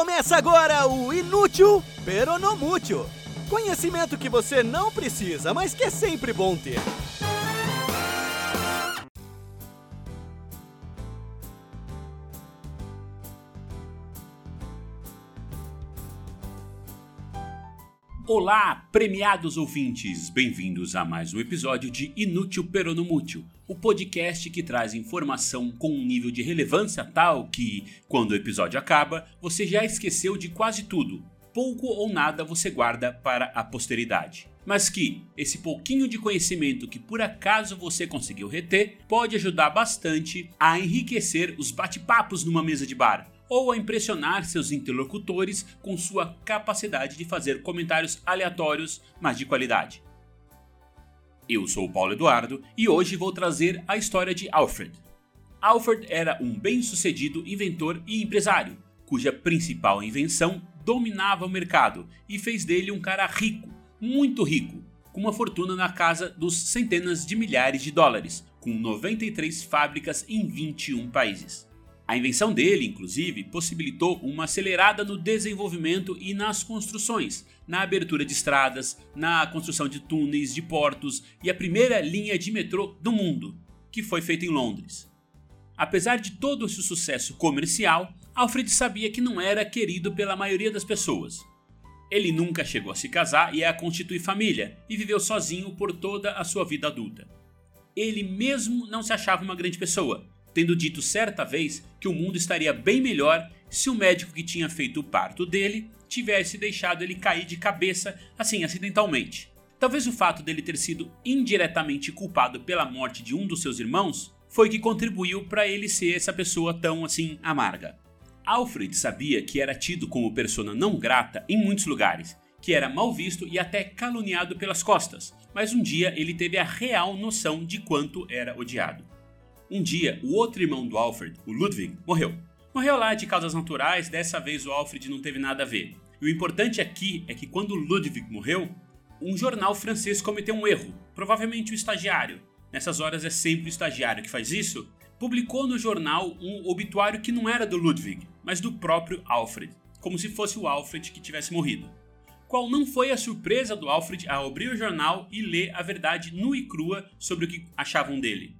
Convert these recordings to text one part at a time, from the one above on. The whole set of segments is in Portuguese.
Começa agora o Inútil Peronomútil. Conhecimento que você não precisa, mas que é sempre bom ter. Olá, premiados ouvintes! Bem-vindos a mais um episódio de Inútil Peronomútil, o podcast que traz informação com um nível de relevância tal que, quando o episódio acaba, você já esqueceu de quase tudo. Pouco ou nada você guarda para a posteridade. Mas que esse pouquinho de conhecimento que por acaso você conseguiu reter pode ajudar bastante a enriquecer os bate-papos numa mesa de bar ou a impressionar seus interlocutores com sua capacidade de fazer comentários aleatórios, mas de qualidade. Eu sou o Paulo Eduardo e hoje vou trazer a história de Alfred. Alfred era um bem-sucedido inventor e empresário, cuja principal invenção dominava o mercado e fez dele um cara rico, muito rico, com uma fortuna na casa dos centenas de milhares de dólares, com 93 fábricas em 21 países. A invenção dele, inclusive, possibilitou uma acelerada no desenvolvimento e nas construções, na abertura de estradas, na construção de túneis, de portos e a primeira linha de metrô do mundo, que foi feita em Londres. Apesar de todo esse sucesso comercial, Alfred sabia que não era querido pela maioria das pessoas. Ele nunca chegou a se casar e a constituir família, e viveu sozinho por toda a sua vida adulta. Ele mesmo não se achava uma grande pessoa, tendo dito certa vez que o mundo estaria bem melhor se o médico que tinha feito o parto dele tivesse deixado ele cair de cabeça, assim, acidentalmente. Talvez o fato dele ter sido indiretamente culpado pela morte de um dos seus irmãos foi que contribuiu para ele ser essa pessoa tão assim amarga. Alfred sabia que era tido como persona não grata em muitos lugares, que era mal visto e até caluniado pelas costas, mas um dia ele teve a real noção de quanto era odiado. Um dia, o outro irmão do Alfred, o Ludwig, morreu. Morreu lá de causas naturais, dessa vez o Alfred não teve nada a ver. E o importante aqui é que quando Ludwig morreu, um jornal francês cometeu um erro, provavelmente o estagiário. Nessas horas é sempre o estagiário que faz isso. Publicou no jornal um obituário que não era do Ludwig, mas do próprio Alfred, como se fosse o Alfred que tivesse morrido. Qual não foi a surpresa do Alfred ao abrir o jornal e ler a verdade nua e crua sobre o que achavam dele?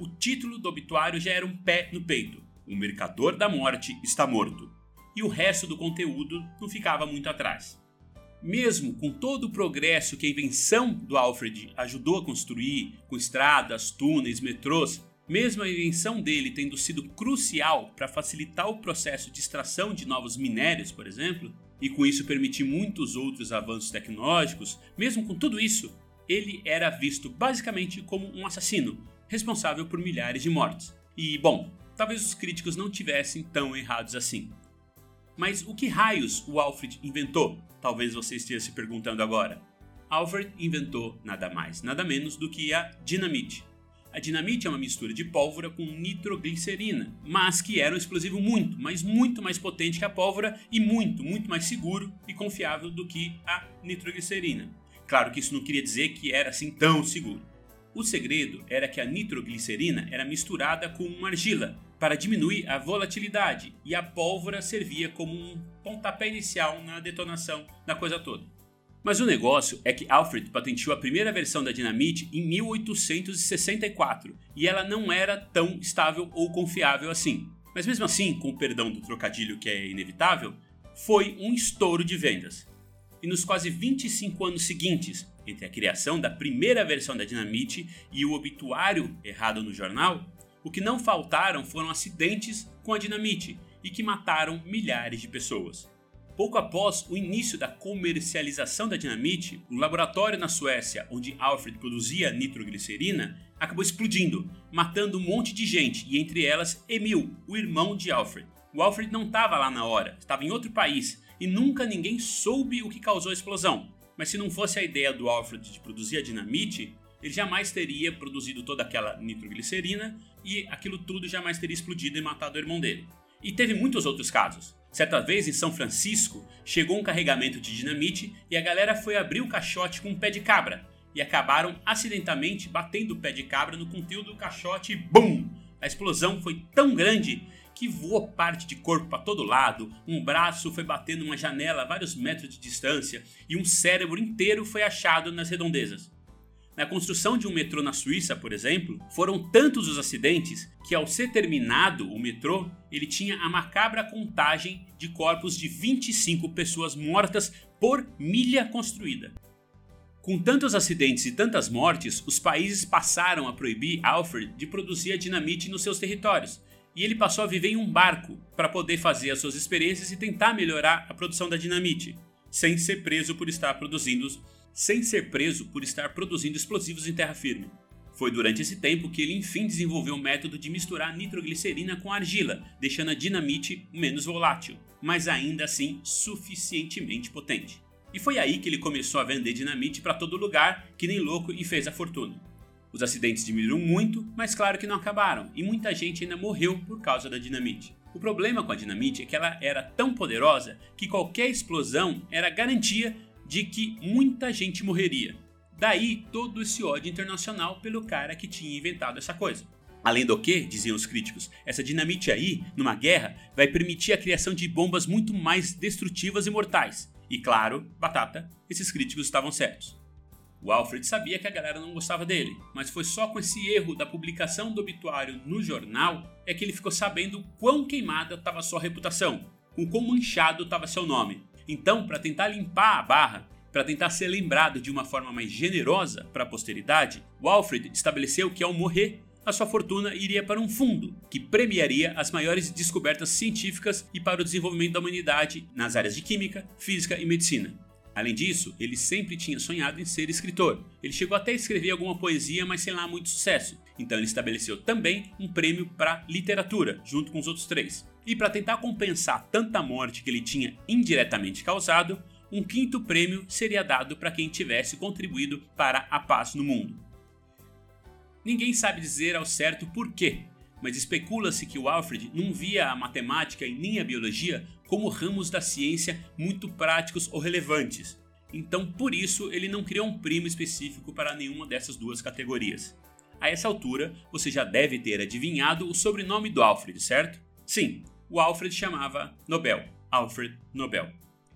O título do obituário já era um pé no peito. O mercador da morte está morto. E o resto do conteúdo não ficava muito atrás. Mesmo com todo o progresso que a invenção do Alfred ajudou a construir, com estradas, túneis, metrôs, mesmo a invenção dele tendo sido crucial para facilitar o processo de extração de novos minérios, por exemplo, e com isso permitir muitos outros avanços tecnológicos, mesmo com tudo isso, ele era visto basicamente como um assassino, responsável por milhares de mortes. E, bom, talvez os críticos não tivessem tão errados assim. Mas o que raios o Alfred inventou? Talvez você esteja se perguntando agora. Alfred inventou nada mais, nada menos do que a dinamite. A dinamite é uma mistura de pólvora com nitroglicerina, mas que era um explosivo muito, mas muito mais potente que a pólvora e muito, muito mais seguro e confiável do que a nitroglicerina. Claro que isso não queria dizer que era assim tão seguro. O segredo era que a nitroglicerina era misturada com uma argila para diminuir a volatilidade e a pólvora servia como um pontapé inicial na detonação da coisa toda. Mas o negócio é que Alfred patenteou a primeira versão da dinamite em 1864 e ela não era tão estável ou confiável assim. Mas mesmo assim, com o perdão do trocadilho que é inevitável, foi um estouro de vendas. E nos quase 25 anos seguintes, entre a criação da primeira versão da dinamite e o obituário errado no jornal, o que não faltaram foram acidentes com a dinamite e que mataram milhares de pessoas. Pouco após o início da comercialização da dinamite, o laboratório na Suécia onde Alfred produzia nitroglicerina acabou explodindo, matando um monte de gente e entre elas Emil, o irmão de Alfred. O Alfred não estava lá na hora, estava em outro país e nunca ninguém soube o que causou a explosão, mas se não fosse a ideia do Alfred de produzir a dinamite, ele jamais teria produzido toda aquela nitroglicerina e aquilo tudo jamais teria explodido e matado o irmão dele. E teve muitos outros casos. Certa vez em São Francisco, chegou um carregamento de dinamite e a galera foi abrir o caixote com um pé de cabra e acabaram acidentalmente batendo o pé de cabra no conteúdo do caixote e BUM! A explosão foi tão grande que voou parte de corpo para todo lado, um braço foi batendo uma janela a vários metros de distância e um cérebro inteiro foi achado nas redondezas. Na construção de um metrô na Suíça, por exemplo, foram tantos os acidentes que ao ser terminado o metrô, ele tinha a macabra contagem de corpos de 25 pessoas mortas por milha construída. Com tantos acidentes e tantas mortes, os países passaram a proibir Alfred de produzir a dinamite nos seus territórios, e ele passou a viver em um barco para poder fazer as suas experiências e tentar melhorar a produção da dinamite, sem ser preso por estar produzindo, sem ser preso por estar produzindo explosivos em terra firme. Foi durante esse tempo que ele enfim desenvolveu o método de misturar nitroglicerina com argila, deixando a dinamite menos volátil, mas ainda assim suficientemente potente. E foi aí que ele começou a vender dinamite para todo lugar, que nem louco, e fez a fortuna. Os acidentes diminuíram muito, mas claro que não acabaram, e muita gente ainda morreu por causa da dinamite. O problema com a dinamite é que ela era tão poderosa que qualquer explosão era garantia de que muita gente morreria. Daí todo esse ódio internacional pelo cara que tinha inventado essa coisa. Além do que, diziam os críticos, essa dinamite aí, numa guerra, vai permitir a criação de bombas muito mais destrutivas e mortais. E claro, batata, esses críticos estavam certos. O Alfred sabia que a galera não gostava dele, mas foi só com esse erro da publicação do obituário no jornal é que ele ficou sabendo quão queimada estava sua reputação, com quão manchado estava seu nome. Então, para tentar limpar a barra, para tentar ser lembrado de uma forma mais generosa para a posteridade, o Alfred estabeleceu que ao morrer, a sua fortuna iria para um fundo que premiaria as maiores descobertas científicas e para o desenvolvimento da humanidade nas áreas de química, física e medicina. Além disso, ele sempre tinha sonhado em ser escritor. Ele chegou até a escrever alguma poesia, mas sem lá muito sucesso. Então ele estabeleceu também um prêmio para literatura, junto com os outros três. E para tentar compensar tanta morte que ele tinha indiretamente causado, um quinto prêmio seria dado para quem tivesse contribuído para a paz no mundo. Ninguém sabe dizer ao certo por quê, mas especula-se que o Alfred não via a matemática e nem a biologia como ramos da ciência muito práticos ou relevantes. Então, por isso, ele não criou um prêmio específico para nenhuma dessas duas categorias. A essa altura, você já deve ter adivinhado o sobrenome do Alfred, certo? Sim, o Alfred chamava Nobel, Alfred Nobel.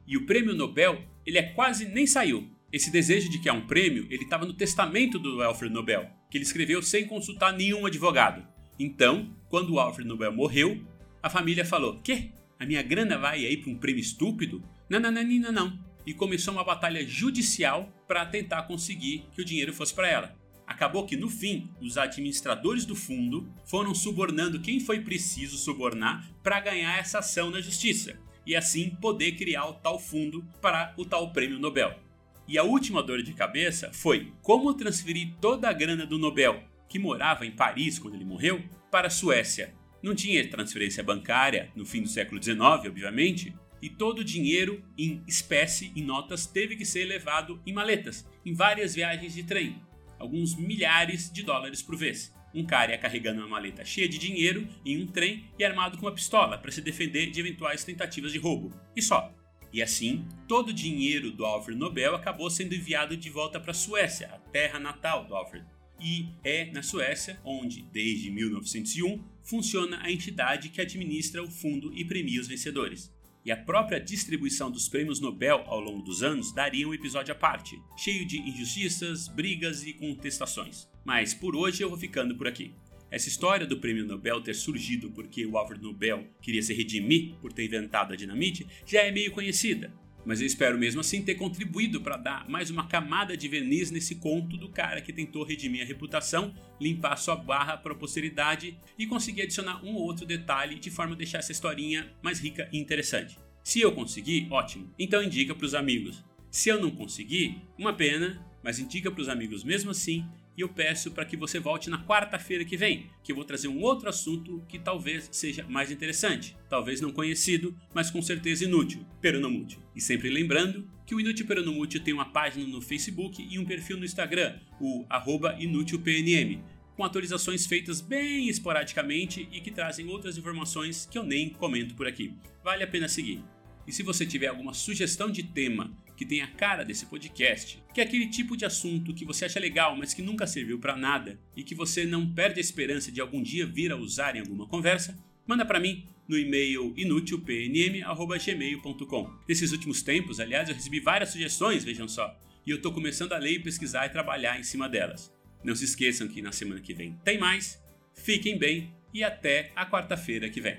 E o prêmio Nobel, ele é quase nem saiu. Esse desejo de que um prêmio, ele estava no testamento do Alfred Nobel, que ele escreveu sem consultar nenhum advogado. Então, quando o Alfred Nobel morreu, a família falou: "Que? A minha grana vai aí para um prêmio estúpido?" Não, não, não, não, não. E começou uma batalha judicial para tentar conseguir que o dinheiro fosse para ela. Acabou que no fim, os administradores do fundo foram subornando quem foi preciso subornar para ganhar essa ação na justiça e assim poder criar o tal fundo para o tal prêmio Nobel. E a última dor de cabeça foi como transferir toda a grana do Nobel, que morava em Paris quando ele morreu, para a Suécia. Não tinha transferência bancária no fim do século XIX, obviamente, e todo o dinheiro em espécie, em notas, teve que ser levado em maletas, em várias viagens de trem, alguns milhares de dólares por vez. Um cara ia carregando uma maleta cheia de dinheiro em um trem e armado com uma pistola para se defender de eventuais tentativas de roubo. E só. E assim, todo o dinheiro do Alfred Nobel acabou sendo enviado de volta para a Suécia, a terra natal do Alfred. E é na Suécia onde, desde 1901, funciona a entidade que administra o fundo e premia os vencedores. E a própria distribuição dos prêmios Nobel ao longo dos anos daria um episódio à parte, cheio de injustiças, brigas e contestações. Mas por hoje eu vou ficando por aqui. Essa história do prêmio Nobel ter surgido porque o Alfred Nobel queria se redimir por ter inventado a dinamite já é meio conhecida, mas eu espero mesmo assim ter contribuído para dar mais uma camada de verniz nesse conto do cara que tentou redimir a reputação, limpar sua barra para a posteridade e conseguir adicionar um ou outro detalhe de forma a deixar essa historinha mais rica e interessante. Se eu conseguir, ótimo, então indica para os amigos. Se eu não conseguir, uma pena, mas indica para os amigos mesmo assim e eu peço para que você volte na quarta-feira que vem, que eu vou trazer um outro assunto que talvez seja mais interessante, talvez não conhecido, mas com certeza inútil, peronomútil. E sempre lembrando que o Inútil Peronomútil tem uma página no Facebook e um perfil no Instagram, o inútilpnm, com atualizações feitas bem esporadicamente e que trazem outras informações que eu nem comento por aqui. Vale a pena seguir. E se você tiver alguma sugestão de tema que tem a cara desse podcast, que é aquele tipo de assunto que você acha legal, mas que nunca serviu para nada e que você não perde a esperança de algum dia vir a usar em alguma conversa, Manda para mim no e-mail inutilpnm@gmail.com. Nesses últimos tempos, aliás, eu recebi várias sugestões, vejam só, e eu estou começando a ler, pesquisar e trabalhar em cima delas. Não se esqueçam que na semana que vem tem mais. Fiquem bem e até a quarta-feira que vem.